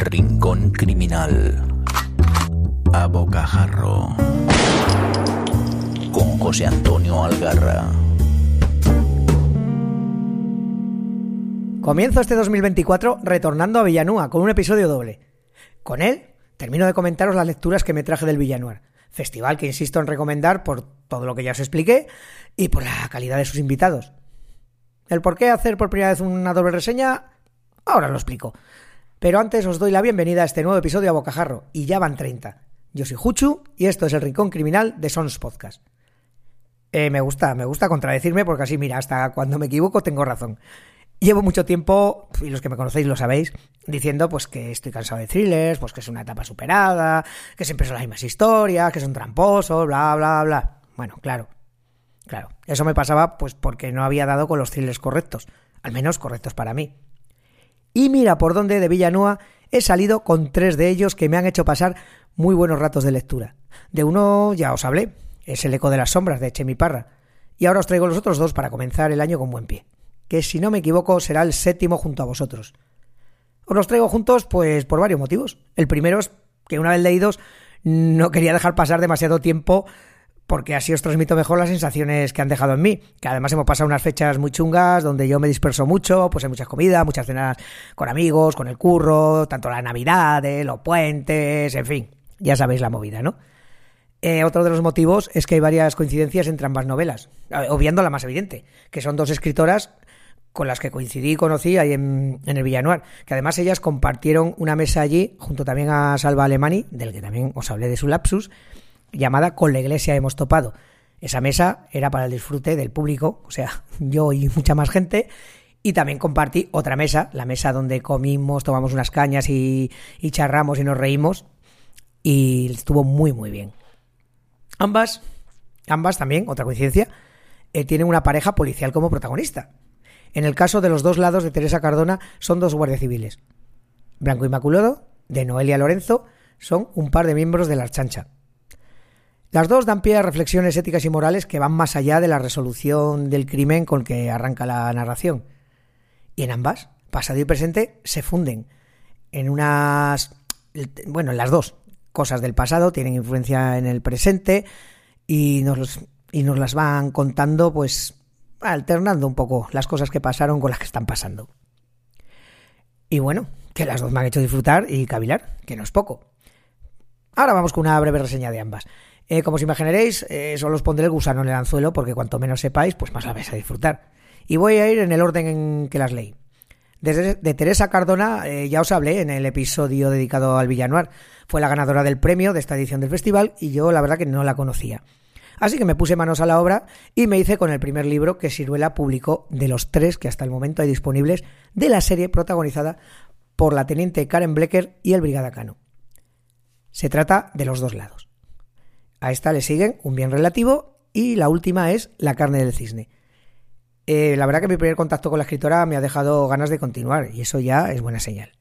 Rincón Criminal. A Bocajarro. Con José Antonio Algarra. Comienzo este 2024 retornando a Villanúa con un episodio doble. Con él termino de comentaros las lecturas que me traje del Villanuar, festival que insisto en recomendar por todo lo que ya os expliqué y por la calidad de sus invitados. El por qué hacer por primera vez una doble reseña, ahora lo explico. Pero antes os doy la bienvenida a este nuevo episodio a Bocajarro, y ya van 30. Yo soy Juchu y esto es el Rincón Criminal de Sons Podcast. Eh, me gusta, me gusta contradecirme porque así, mira, hasta cuando me equivoco tengo razón. Llevo mucho tiempo, y los que me conocéis lo sabéis, diciendo pues que estoy cansado de thrillers, pues que es una etapa superada, que siempre son las mismas historias, que son tramposos, bla, bla, bla. Bueno, claro, claro. Eso me pasaba pues porque no había dado con los thrillers correctos, al menos correctos para mí. Y mira por dónde de Villanueva he salido con tres de ellos que me han hecho pasar muy buenos ratos de lectura. De uno ya os hablé, es El eco de las sombras de Chemi Parra. Y ahora os traigo los otros dos para comenzar el año con buen pie que si no me equivoco será el séptimo junto a vosotros. Os los traigo juntos pues por varios motivos. El primero es que una vez leídos no quería dejar pasar demasiado tiempo porque así os transmito mejor las sensaciones que han dejado en mí. Que además hemos pasado unas fechas muy chungas donde yo me disperso mucho, pues hay muchas comidas, muchas cenas con amigos, con el curro, tanto la Navidad, los puentes, en fin, ya sabéis la movida, ¿no? Eh, otro de los motivos es que hay varias coincidencias entre ambas novelas, eh, obviando la más evidente, que son dos escritoras con las que coincidí y conocí ahí en, el Villanuar, que además ellas compartieron una mesa allí, junto también a Salva Alemani, del que también os hablé de su lapsus, llamada Con la Iglesia hemos topado. Esa mesa era para el disfrute del público, o sea, yo y mucha más gente, y también compartí otra mesa, la mesa donde comimos, tomamos unas cañas y, charramos y nos reímos, y estuvo muy, muy bien. Ambas, ambas también, otra coincidencia, eh, tienen una pareja policial como protagonista. En el caso de los dos lados de Teresa Cardona son dos guardias civiles. Blanco Inmaculado, de Noelia Lorenzo, son un par de miembros de la Archancha. Las dos dan pie a reflexiones éticas y morales que van más allá de la resolución del crimen con que arranca la narración. Y en ambas, pasado y presente, se funden en unas... bueno, en las dos cosas del pasado tienen influencia en el presente y nos, y nos las van contando pues alternando un poco las cosas que pasaron con las que están pasando. Y bueno, que las dos me han hecho disfrutar y cavilar, que no es poco. Ahora vamos con una breve reseña de ambas. Eh, como os imaginaréis, eh, solo os pondré el gusano en el anzuelo porque cuanto menos sepáis, pues más la vais a disfrutar. Y voy a ir en el orden en que las leí. Desde, de Teresa Cardona eh, ya os hablé en el episodio dedicado al Villanuar. Fue la ganadora del premio de esta edición del festival y yo la verdad que no la conocía. Así que me puse manos a la obra y me hice con el primer libro que Siruela publicó de los tres que hasta el momento hay disponibles de la serie protagonizada por la teniente Karen Blecker y el Brigada Cano. Se trata de los dos lados. A esta le siguen un bien relativo y la última es La carne del cisne. Eh, la verdad que mi primer contacto con la escritora me ha dejado ganas de continuar y eso ya es buena señal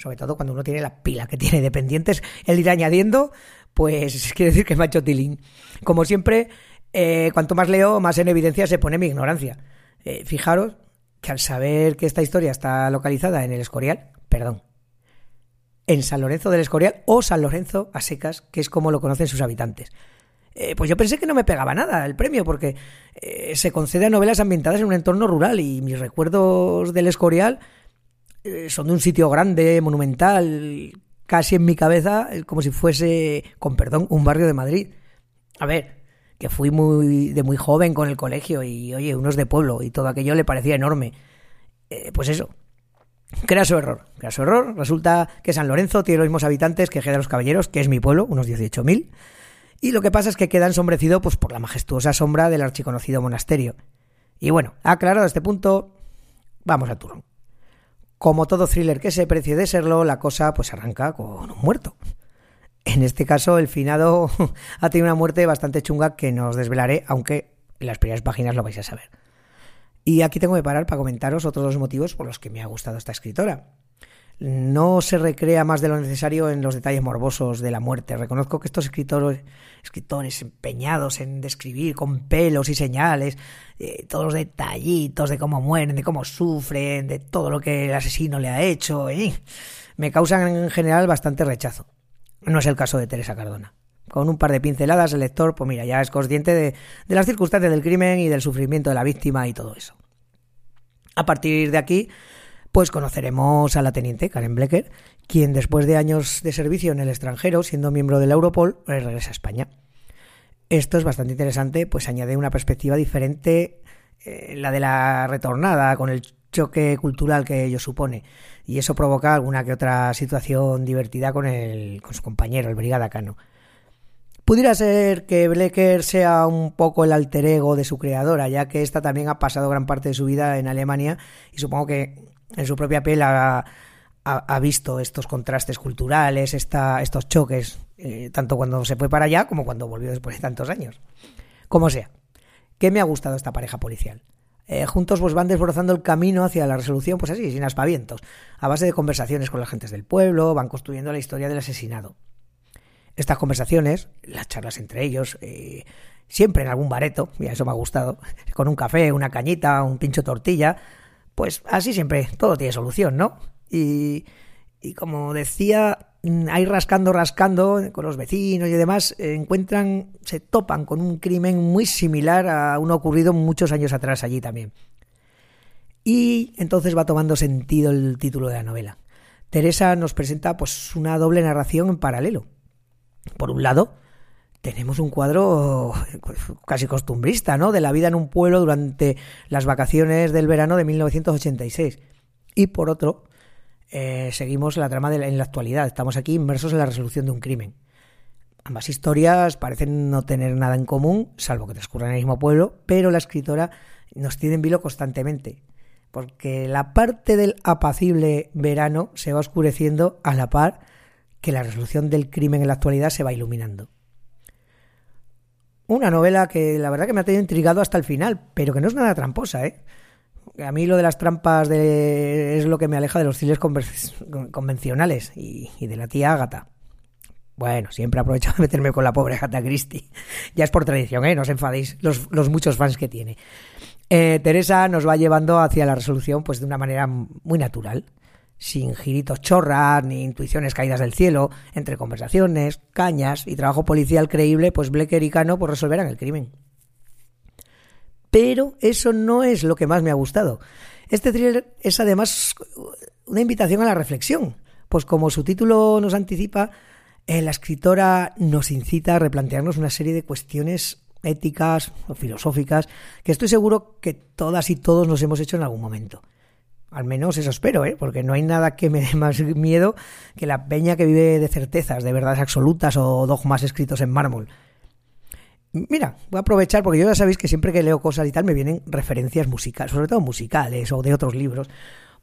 sobre todo cuando uno tiene la pila que tiene de pendientes, el ir añadiendo, pues quiere decir que me ha hecho tilín. Como siempre, eh, cuanto más leo, más en evidencia se pone mi ignorancia. Eh, fijaros que al saber que esta historia está localizada en el Escorial, perdón, en San Lorenzo del Escorial o San Lorenzo a secas, que es como lo conocen sus habitantes. Eh, pues yo pensé que no me pegaba nada el premio, porque se concede a novelas ambientadas en un entorno rural y mis recuerdos del Escorial eh, son de un sitio grande, monumental, casi en mi cabeza, eh, como si fuese, con perdón, un barrio de Madrid. A ver, que fui muy de muy joven con el colegio y, oye, unos de pueblo y todo aquello le parecía enorme. Eh, pues eso, crea su error. Crea su error. Resulta que San Lorenzo tiene los mismos habitantes que Geda de los Caballeros, que es mi pueblo, unos 18.000. Y lo que pasa es que queda ensombrecido pues, por la majestuosa sombra del archiconocido monasterio. Y bueno, aclarado este punto, vamos a turno. Como todo thriller que se precie de serlo, la cosa pues arranca con un muerto. En este caso, el finado ha tenido una muerte bastante chunga que no os desvelaré, aunque en las primeras páginas lo vais a saber. Y aquí tengo que parar para comentaros otros dos motivos por los que me ha gustado esta escritora. no se recrea más de lo necesario en los detalles morbosos de la muerte. Reconozco que estos escritores, escritores empeñados en describir con pelos y señales eh, todos los detallitos de cómo mueren, de cómo sufren, de todo lo que el asesino le ha hecho, eh, me causan en general bastante rechazo. No es el caso de Teresa Cardona. Con un par de pinceladas el lector, pues mira, ya es consciente de, de las circunstancias del crimen y del sufrimiento de la víctima y todo eso. A partir de aquí, pues conoceremos a la teniente Karen Blecker, quien después de años de servicio en el extranjero, siendo miembro de la Europol, regresa a España. Esto es bastante interesante, pues añade una perspectiva diferente, eh, la de la retornada, con el choque cultural que ello supone. Y eso provoca alguna que otra situación divertida con, el, con su compañero, el Brigada Cano. Pudiera ser que Blecker sea un poco el alter ego de su creadora, ya que ésta también ha pasado gran parte de su vida en Alemania y supongo que en su propia piel ha, visto estos contrastes culturales, esta, estos choques, eh, tanto cuando se fue para allá como cuando volvió después de tantos años. Como sea, ¿qué me ha gustado esta pareja policial? Eh, juntos pues van desbrozando el camino hacia la resolución, pues así, sin aspavientos, a base de conversaciones con las gentes del pueblo, van construyendo la historia del asesinado. Estas conversaciones, las charlas entre ellos, eh, siempre en algún bareto, mira, eso me ha gustado, con un café, una cañita, un pincho tortilla, pues así siempre, todo tiene solución, ¿no? Y, y como decía, ahí rascando, rascando con los vecinos y demás, encuentran, se topan con un crimen muy similar a uno ocurrido muchos años atrás allí también. Y entonces va tomando sentido el título de la novela. Teresa nos presenta pues una doble narración en paralelo. Por un lado, tenemos un cuadro pues, casi costumbrista, ¿no? De la vida en un pueblo durante las vacaciones del verano de 1986. Y por otro, eh, seguimos la trama de en la actualidad. Estamos aquí inmersos en la resolución de un crimen. Ambas historias parecen no tener nada en común, salvo que transcurran en el mismo pueblo, pero la escritora nos tiene en vilo constantemente, porque la parte del apacible verano se va oscureciendo a la par que la resolución del crimen en la actualidad se va iluminando. Una novela que la verdad que me ha tenido intrigado hasta el final, pero que no es nada tramposa, ¿eh? A mí lo de las trampas de... es lo que me aleja de los thrillers convencionales y, de la tía Agatha. Bueno, siempre aprovecho de meterme con la pobre Agatha Christie. Ya es por tradición, ¿eh? No os enfadéis los, los muchos fans que tiene. Eh, Teresa nos va llevando hacia la resolución pues de una manera muy natural sin giritos chorras ni intuiciones caídas del cielo, entre conversaciones, cañas y trabajo policial creíble, pues Blecker y Cano pues resolverán el crimen. Pero eso no es lo que más me ha gustado. Este thriller es además una invitación a la reflexión, pues como su título nos anticipa, eh, la escritora nos incita a replantearnos una serie de cuestiones éticas o filosóficas que estoy seguro que todas y todos nos hemos hecho en algún momento. Al menos eso espero, ¿eh? porque no hay nada que me dé más miedo que la peña que vive de certezas, de verdades absolutas o dogmas escritos en mármol. Mira, voy a aprovechar porque yo ya sabéis que siempre que leo cosas y tal me vienen referencias musicales, sobre todo musicales o de otros libros.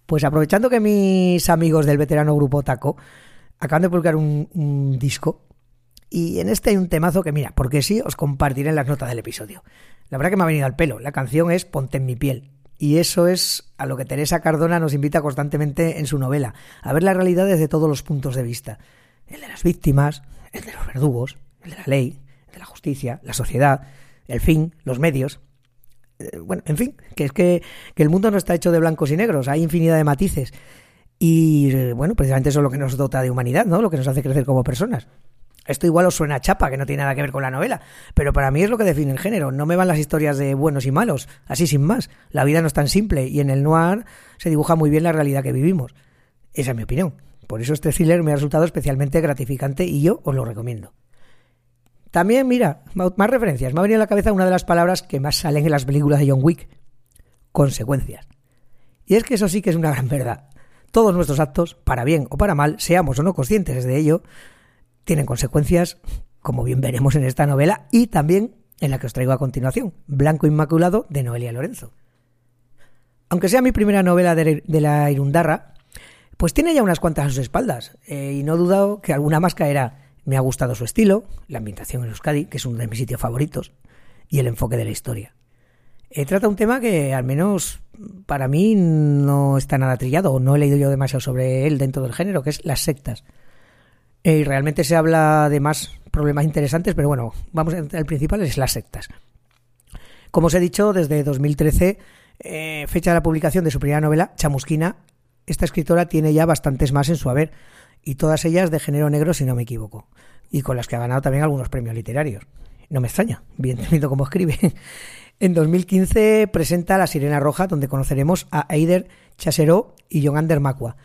Pues aprovechando que mis amigos del veterano grupo Taco acaban de publicar un, disco y en este hay un temazo que mira, porque sí, os compartiré en las notas del episodio. La verdad que me ha venido al pelo. La canción es Ponte en mi piel y eso es a lo que Teresa Cardona nos invita constantemente en su novela, a ver la realidad desde todos los puntos de vista. El de las víctimas, el de los verdugos, el de la ley, el de la justicia, la sociedad, el fin, los medios. Eh, bueno, en fin, que es que, que el mundo no está hecho de blancos y negros, hay infinidad de matices. Y eh, bueno, precisamente eso es lo que nos dota de humanidad, ¿no? Lo que nos hace crecer como personas. Esto igual os suena chapa, que no tiene nada que ver con la novela, pero para mí es lo que define el género. No me van las historias de buenos y malos, así sin más. La vida no es tan simple y en el noir se dibuja muy bien la realidad que vivimos. Esa es mi opinión. Por eso este thriller me ha resultado especialmente gratificante y yo os lo recomiendo. También, mira, más referencias. Me ha venido a la cabeza una de las palabras que más salen en las películas de John Wick. Consecuencias. Y es que eso sí que es una gran verdad. Todos nuestros actos, para bien o para mal, seamos o no conscientes de ello, tienen consecuencias, como bien veremos en esta novela y también en la que os traigo a continuación, Blanco Inmaculado de Noelia Lorenzo. Aunque sea mi primera novela de, la Irundarra, pues tiene ya unas cuantas a sus espaldas eh, y no he dudado que alguna más caerá. Me ha gustado su estilo, la ambientación en Euskadi, que es uno de mis sitios favoritos, y el enfoque de la historia. Eh, trata un tema que al menos para mí no está nada trillado, o no he leído yo demasiado sobre él dentro del género, que es las sectas. Eh, y realmente se habla de más problemas interesantes, pero bueno, vamos el principal es las sectas. Como os he dicho, desde 2013, eh, fecha de la publicación de su primera novela, Chamusquina, esta escritora tiene ya bastantes más en su haber, y todas ellas de género negro, si no me equivoco, y con las que ha ganado también algunos premios literarios. No me extraña, bien tenido como escribe. En 2015 presenta La Sirena Roja, donde conoceremos a Eider Chasero y Jonander Macua,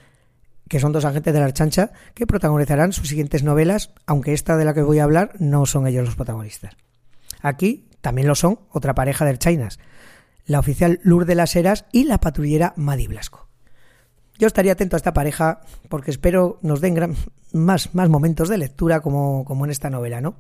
que son dos agentes de la Archancha que protagonizarán sus siguientes novelas, aunque esta de la que voy a hablar no son ellos los protagonistas. Aquí también lo son otra pareja del Chinas, la oficial Lourdes de las Heras y la patrullera Madi Blasco. Yo estaría atento a esta pareja porque espero nos den más, más momentos de lectura como, como en esta novela, ¿no?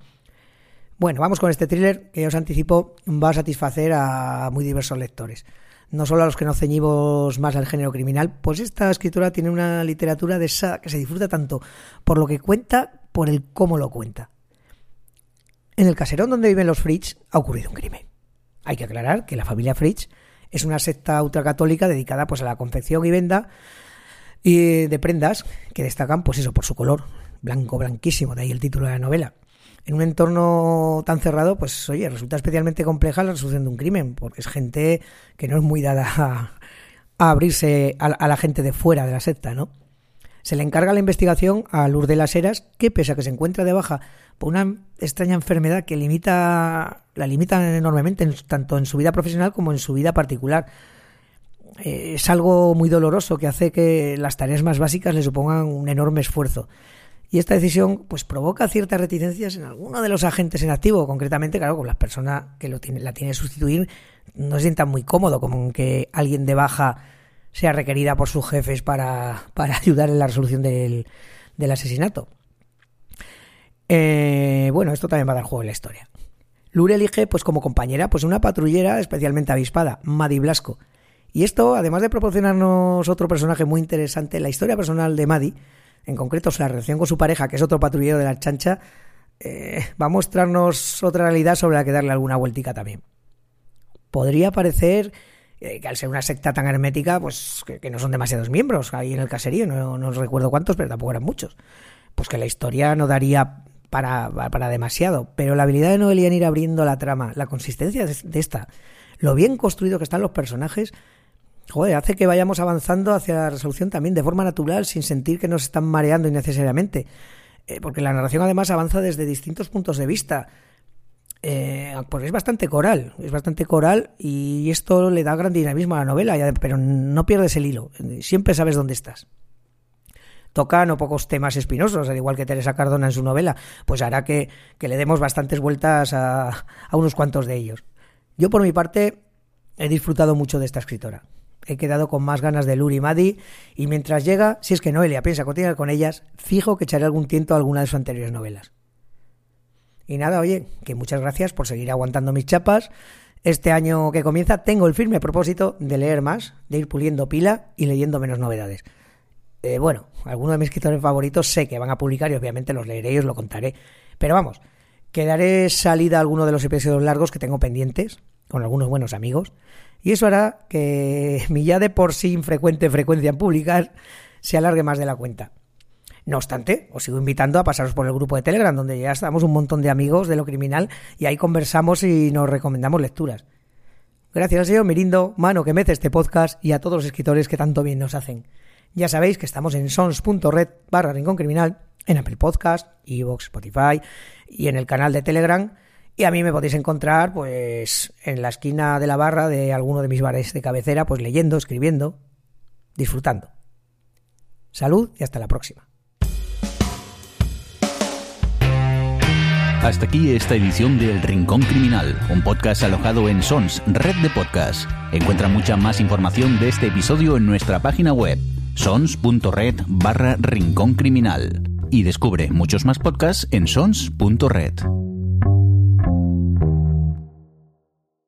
Bueno, vamos con este thriller que os anticipo va a satisfacer a muy diversos lectores. No solo a los que nos ceñimos más al género criminal, pues esta escritura tiene una literatura de esa que se disfruta tanto por lo que cuenta, por el cómo lo cuenta. En el caserón donde viven los Fritz ha ocurrido un crimen. Hay que aclarar que la familia Fritz es una secta ultracatólica dedicada pues a la confección y venda y de prendas que destacan pues eso por su color blanco blanquísimo, de ahí el título de la novela en un entorno tan cerrado, pues oye, resulta especialmente compleja la resolución de un crimen, porque es gente que no es muy dada a, abrirse a, la gente de fuera de la secta, ¿no? Se le encarga la investigación a Lourdes de las Heras, que pese a que se encuentra de baja por una extraña enfermedad que limita, la limita enormemente, tanto en su vida profesional como en su vida particular. Eh, es algo muy doloroso que hace que las tareas más básicas le supongan un enorme esfuerzo. Y esta decisión pues provoca ciertas reticencias en alguno de los agentes en activo, concretamente, claro, con las personas que lo tiene, la tiene que sustituir no se sientan muy cómodo como que alguien de baja sea requerida por sus jefes para, para ayudar en la resolución del, del asesinato. Eh, bueno, esto también va a dar juego en la historia. Lure elige, pues como compañera, pues una patrullera especialmente avispada, Madi Blasco. Y esto, además de proporcionarnos otro personaje muy interesante, la historia personal de Madi, en concreto la relación con su pareja, que es otro patrullero de la chancha, eh, va a mostrarnos otra realidad sobre la que darle alguna vueltica también. Podría parecer eh, que al ser una secta tan hermética, pues que, no son demasiados miembros ahí en el caserío, no, no recuerdo cuántos, pero tampoco eran muchos. Pues que la historia no daría para, para demasiado, pero la habilidad de Noelia en ir abriendo la trama, la consistencia de esta, lo bien construido que están los personajes, joder, hace que vayamos avanzando hacia la resolución también de forma natural, sin sentir que nos están mareando innecesariamente. Eh, porque la narración además avanza desde distintos puntos de vista. Eh, pues es bastante coral, es bastante coral y esto le da gran dinamismo a la novela, pero no pierdes el hilo, siempre sabes dónde estás. Toca no pocos temas espinosos, al igual que Teresa Cardona en su novela, pues hará que, le demos bastantes vueltas a, a unos cuantos de ellos. Yo por mi parte he disfrutado mucho de esta escritora he quedado con más ganas de Luri y Maddy y mientras llega, si es que Noelia piensa continuar con ellas, fijo que echaré algún tiento a alguna de sus anteriores novelas. Y nada, oye, que muchas gracias por seguir aguantando mis chapas. Este año que comienza tengo el firme propósito de leer más, de ir puliendo pila y leyendo menos novedades. Eh, bueno, algunos de mis escritores favoritos sé que van a publicar y obviamente los leeré y os lo contaré. Pero vamos, que daré salida a alguno de los episodios largos que tengo pendientes, con algunos buenos amigos, y eso hará que mi ya de por sí infrecuente frecuencia en publicar se alargue más de la cuenta. No obstante, os sigo invitando a pasaros por el grupo de Telegram, donde ya estamos un montón de amigos de lo criminal y ahí conversamos y nos recomendamos lecturas. Gracias al señor Mirindo, mano que mece este podcast y a todos los escritores que tanto bien nos hacen. Ya sabéis que estamos en sons.red barra rincón criminal, en Apple Podcast, Evox, Spotify y en el canal de Telegram y a mí me podéis encontrar, pues, en la esquina de la barra de alguno de mis bares de cabecera, pues leyendo, escribiendo, disfrutando. Salud y hasta la próxima. Hasta aquí esta edición de El Rincón Criminal, un podcast alojado en Sons, red de podcast. Encuentra mucha más información de este episodio en nuestra página web, sons.red barra Rincón Criminal. Y descubre muchos más podcasts en sons.red.